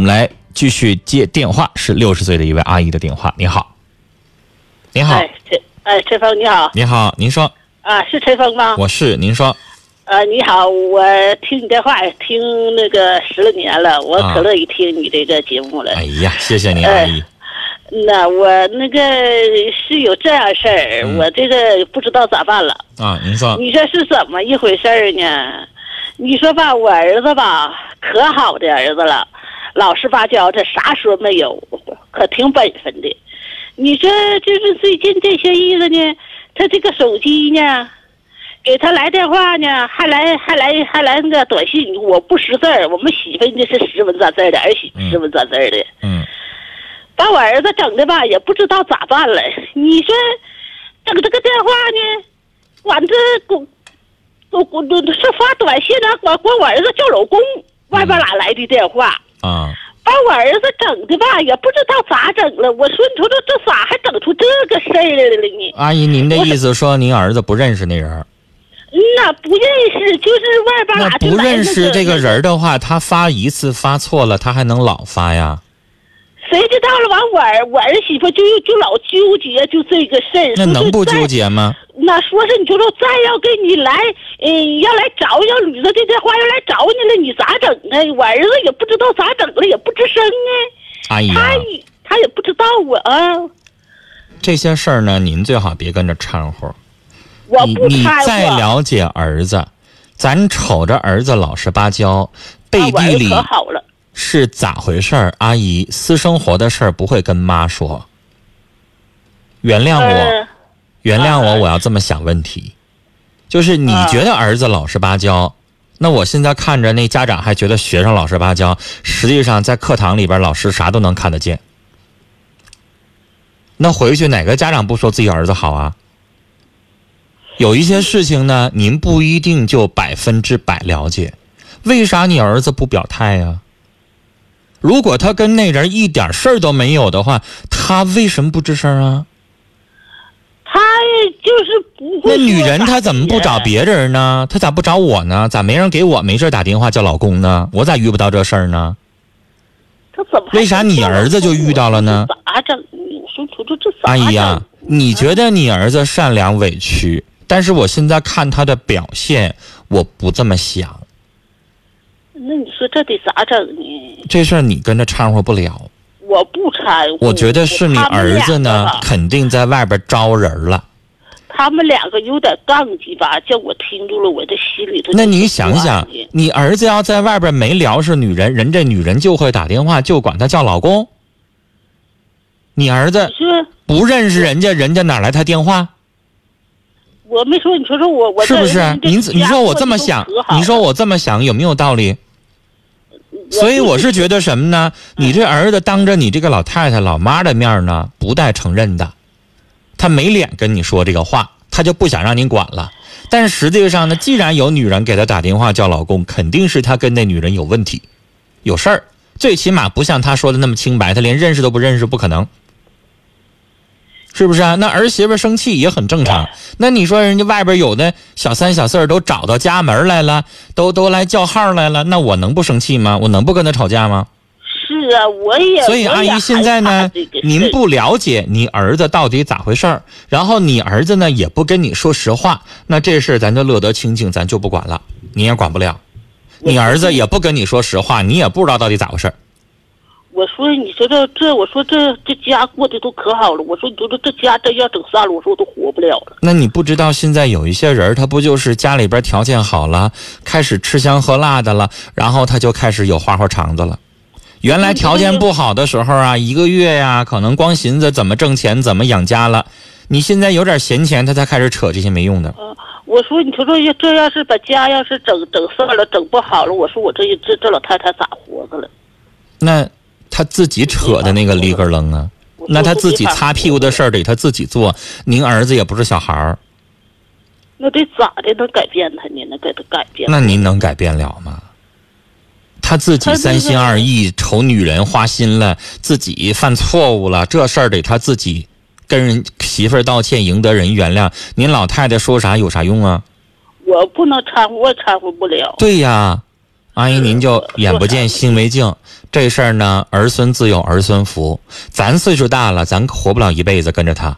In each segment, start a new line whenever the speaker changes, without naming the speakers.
我们来继续接电话，是六十岁的一位阿姨的电话。你好，你好，
哎，陈哎，陈峰你好
你好，您说，
啊，是陈峰吗？
我是您说，
呃，你好，我听你电话听那个十来年了，我
啊
可乐意听你这个节目了。
哎呀，谢谢您，
哎
阿姨。
那我那个是有这样事儿，
嗯
我这个不知道咋办了。
啊，您说，
你说是怎么一回事儿呢？你说吧，我儿子吧，可好的儿子了，老实巴交，这啥说没有，可挺本分的。你说就是最近这些日子呢，他这个手机呢，给他来电话呢，还来还来还来那个短信，我不识字儿，我们媳妇那是识文杂字的，儿媳妇识文杂字的，
嗯，
把我儿子整的吧，也不知道咋办了。你说整这个电话呢，管这给我我我是发短信呢，管管我儿子叫老公，外边哪来的电话？
啊，
把我儿子整的吧，也不知道咋整了。我说你瞅瞅这咋还整出这个事儿来了呢？
阿姨，您的意思说您儿子不认识那人儿？
嗯呐，不认识，就是外边
那
哪就
不认识这个人的话，他发一次发错了，他还能老发呀？
谁知道了？完我儿我儿媳妇就就老纠结就这个事儿。
那能不纠结吗？
那说是你就说再要给你来，嗯，要来找要捋着这电话要来找你了，你咋整啊？我儿子也不知道咋整了，也不吱声啊，
阿姨呀、
他也他也不知道我啊，
这些事儿呢，您最好别跟着掺和。
我
你你
不掺和。
再了解儿子，咱瞅着儿子老实巴交，背地里是咋回事儿？阿姨，私生活的事儿不会跟妈说。原谅我，
呃
原谅我，
啊
我要这么想问题。就是你
啊
觉得儿子老实巴交，那我现在看着那家长还觉得学生老实巴交，实际上在课堂里边老师啥都能看得见。那回去哪个家长不说自己儿子好啊？有一些事情呢，您不一定就百分之百了解，为啥你儿子不表态呀、如果他跟那人一点事儿都没有的话，他为什么不吱声啊？
他就是不会。
那女人她怎么不找？别人呢？她咋不找我呢？咋没人给我没事打电话叫老公呢？我咋遇不到这事儿呢？
他怎么
为啥你儿子就遇到了呢
咋整？我说这咋
阿姨呀、
整
你觉得你儿子善良委屈，但是我现在看他的表现，我不这么想。
那你说这得咋整呢？
这事儿你跟着掺和不了。
我不掺和。
我觉得是你儿子呢，肯定在外边招人了。
他们两个有点杠叽吧，叫我听住了，我的心里头。
那你想想，你儿子要在外边没聊是女人，人这女人就会打电话，就管他叫老公。你儿子不认识人家，人家哪来他电话？
我没说，你说说我我
是不是？您你说我这么想，你说
我
我这么想有没有道理？所以我是觉得什么呢？你这儿子当着你这个老太太、老妈的面呢，不带承认的，他没脸跟你说这个话，他就不想让你管了。但实际上呢，既然有女人给他打电话叫老公，肯定是他跟那女人有问题，有事儿。最起码不像他说的那么清白，他连认识都不认识，不可能，是不是啊？那儿媳妇生气也很正常。那你说人家外边有的小三小四都找到家门来了，都都来叫号来了，那我能不生气吗？我能不跟他吵架吗？
是啊，我也。
所以阿姨现在呢，您不了解你儿子到底咋回事儿，然后你儿子呢也不跟你说实话，那这事儿咱就乐得清净，咱就不管了，你也管不了。你儿子也不跟你说实话，你也不知道到底咋回事儿。
我说，你说这这，我说这这家过得都可好了。我说，你说这这家真要整散了，我说我都活不了了。
那你不知道现在有一些人，他不就是家里边条件好了，开始吃香喝辣的了，然后他就开始有花花肠子了。原来条件不好的时候啊，一个月呀，可能光寻思怎么挣钱、怎么养家了。你现在有点闲钱，他才开始扯这些没用的。
嗯，我说，你说这这要是把家要是整整散了，整不好了，我说我这这这老太太咋活着了？
那他自己扯的那个里根楞啊，那他自己擦屁股的事儿得他自己做。您儿子也不是小孩儿，
那得咋的能改变他呢？能给他改变？
那您能改变了吗？他自己三心二意，瞅女人花心了，自己犯错误了，这事儿得他自己跟人媳妇儿道歉，赢得人原谅。您老太太说啥有啥用啊？
我不能掺和，我也掺和不了。
对呀，阿姨您就眼不见心为净，这事儿呢，儿孙自有儿孙福。咱岁数大了，咱活不了一辈子跟着他。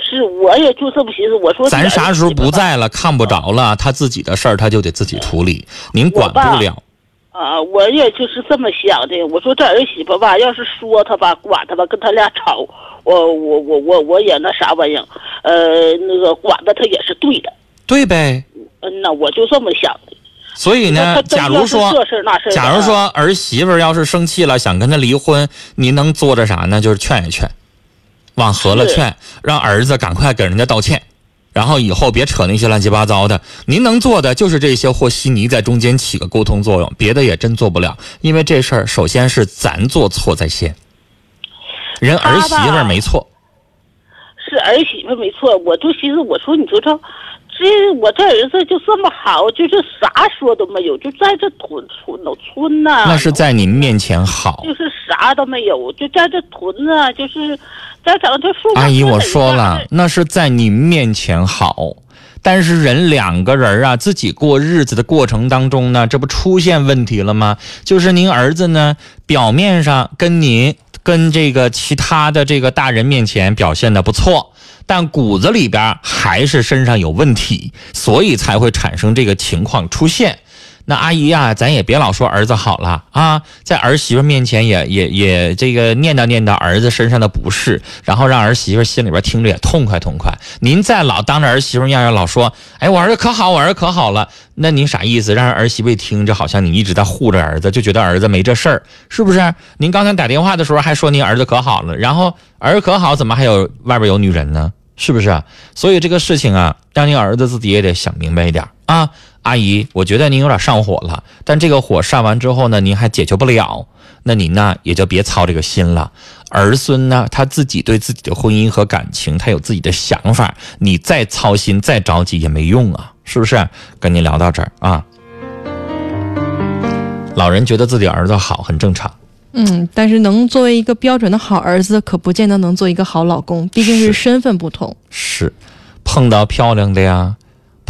是，我也就这么寻思。我说
咱啥时候不在了，看不着了，他自己的事儿他就得自己处理，您管不了。
啊，我也就是这么想的。我说这儿媳妇吧，要是说他吧，管他吧，跟他俩吵，我我我我我也那啥玩意儿，呃，那个管着他也是对的。
对呗。
嗯呐，我就这么想的。
所以呢，假如说，假如说儿媳妇要是生气了，想跟他离婚，您能做着啥呢？就是劝一劝，往和了劝，让儿子赶快给人家道歉。然后以后别扯那些乱七八糟的，您能做的就是这些和稀泥在中间起个沟通作用，别的也真做不了。因为这事儿首先是咱做错在先，人儿媳妇没错，
是儿媳妇没错。我就寻思，我说你说这这我这儿子就这么好，就是啥说都没有，就在这屯村农村呐。
那是在您面前好，
就是啥都没有，就在这屯子，就是。
阿姨，我说了，那是在您面前好，但是人两个人啊，自己过日子的过程当中呢，这不出现问题了吗？就是您儿子呢，表面上跟您跟这个其他的这个大人面前表现的不错，但骨子里边还是身上有问题，所以才会产生这个情况出现。那阿姨呀，咱也别老说儿子好了啊，在儿媳妇面前也也也这个念叨念叨儿子身上的不是，然后让儿媳妇心里边听着也痛快痛快。您再老当着儿媳妇样样老说，哎，我儿子可好，我儿子可好了，那您啥意思？让儿媳妇一听，就好像你一直在护着儿子，就觉得儿子没这事儿，是不是？您刚才打电话的时候还说您儿子可好了，然后儿子可好，怎么还有外边有女人呢？是不是？所以这个事情啊，让您儿子自己也得想明白一点啊。阿姨，我觉得您有点上火了，但这个火上完之后呢，您还解决不了，那您呢也就别操这个心了。儿孙呢，他自己对自己的婚姻和感情，他有自己的想法，你再操心再着急也没用啊，是不是？跟您聊到这儿啊，老人觉得自己儿子好很正常，
嗯，但是能作为一个标准的好儿子，可不见得能做一个好老公，毕竟是身份不同。
是，碰到漂亮的呀。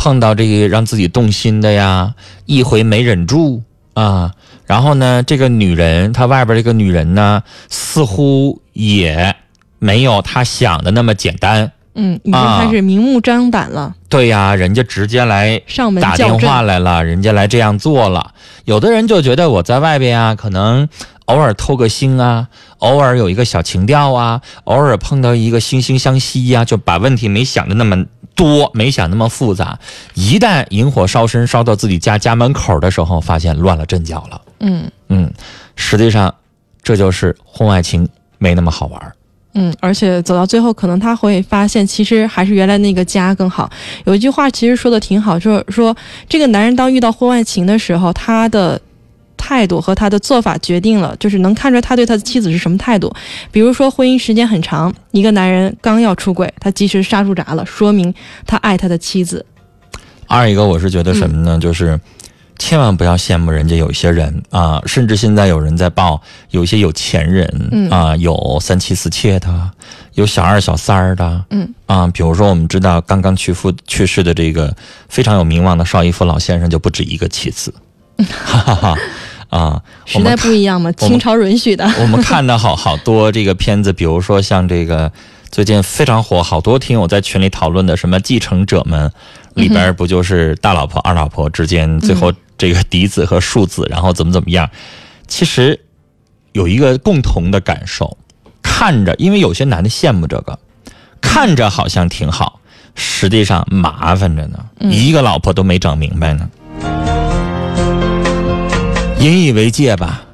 碰到这个让自己动心的呀，一回没忍住啊，然后呢，这个女人她外边这个女人呢，似乎也没有她想的那么简单。
嗯，已经开始明目张胆了。
对呀，人家直接来
上门
打电话来了，人家来这样做了。有的人就觉得我在外边啊，可能偶尔偷个腥啊，偶尔有一个小情调啊，偶尔碰到一个惺惺相惜呀，就把问题没想的那么。多没想那么复杂，一旦引火烧身，烧到自己家家门口的时候，发现乱了阵脚了。
嗯
嗯，实际上，这就是婚外情没那么好玩。
嗯，而且走到最后，可能他会发现，其实还是原来那个家更好。有一句话其实说的挺好，就是说这个男人当遇到婚外情的时候，他的。态度和他的做法决定了，就是能看出来他对他的妻子是什么态度。比如说，婚姻时间很长，一个男人刚要出轨，他及时刹住闸了，说明他爱他的妻子。
二一个，我是觉得什么呢？就是千万不要羡慕人家有一些人啊，甚至现在有人在报，有一些有钱人啊，有三妻四妾的，有小二小三儿的，
嗯
啊，比如说我们知道刚刚去夫去世的这个非常有名望的邵逸夫老先生，就不止一个妻子。哈哈哈。啊，
时代不一样嘛，清朝允许的。
我们看到好好多这个片子，比如说像这个最近非常火，好多听友在群里讨论的什么《继承者们》，里边不就是大老婆二老婆之间最后这个嫡子和庶子，然后怎么怎么样？其实有一个共同的感受，看着，因为有些男的羡慕这个，看着好像挺好，实际上麻烦着呢，一个老婆都没整明白呢。引以为戒吧。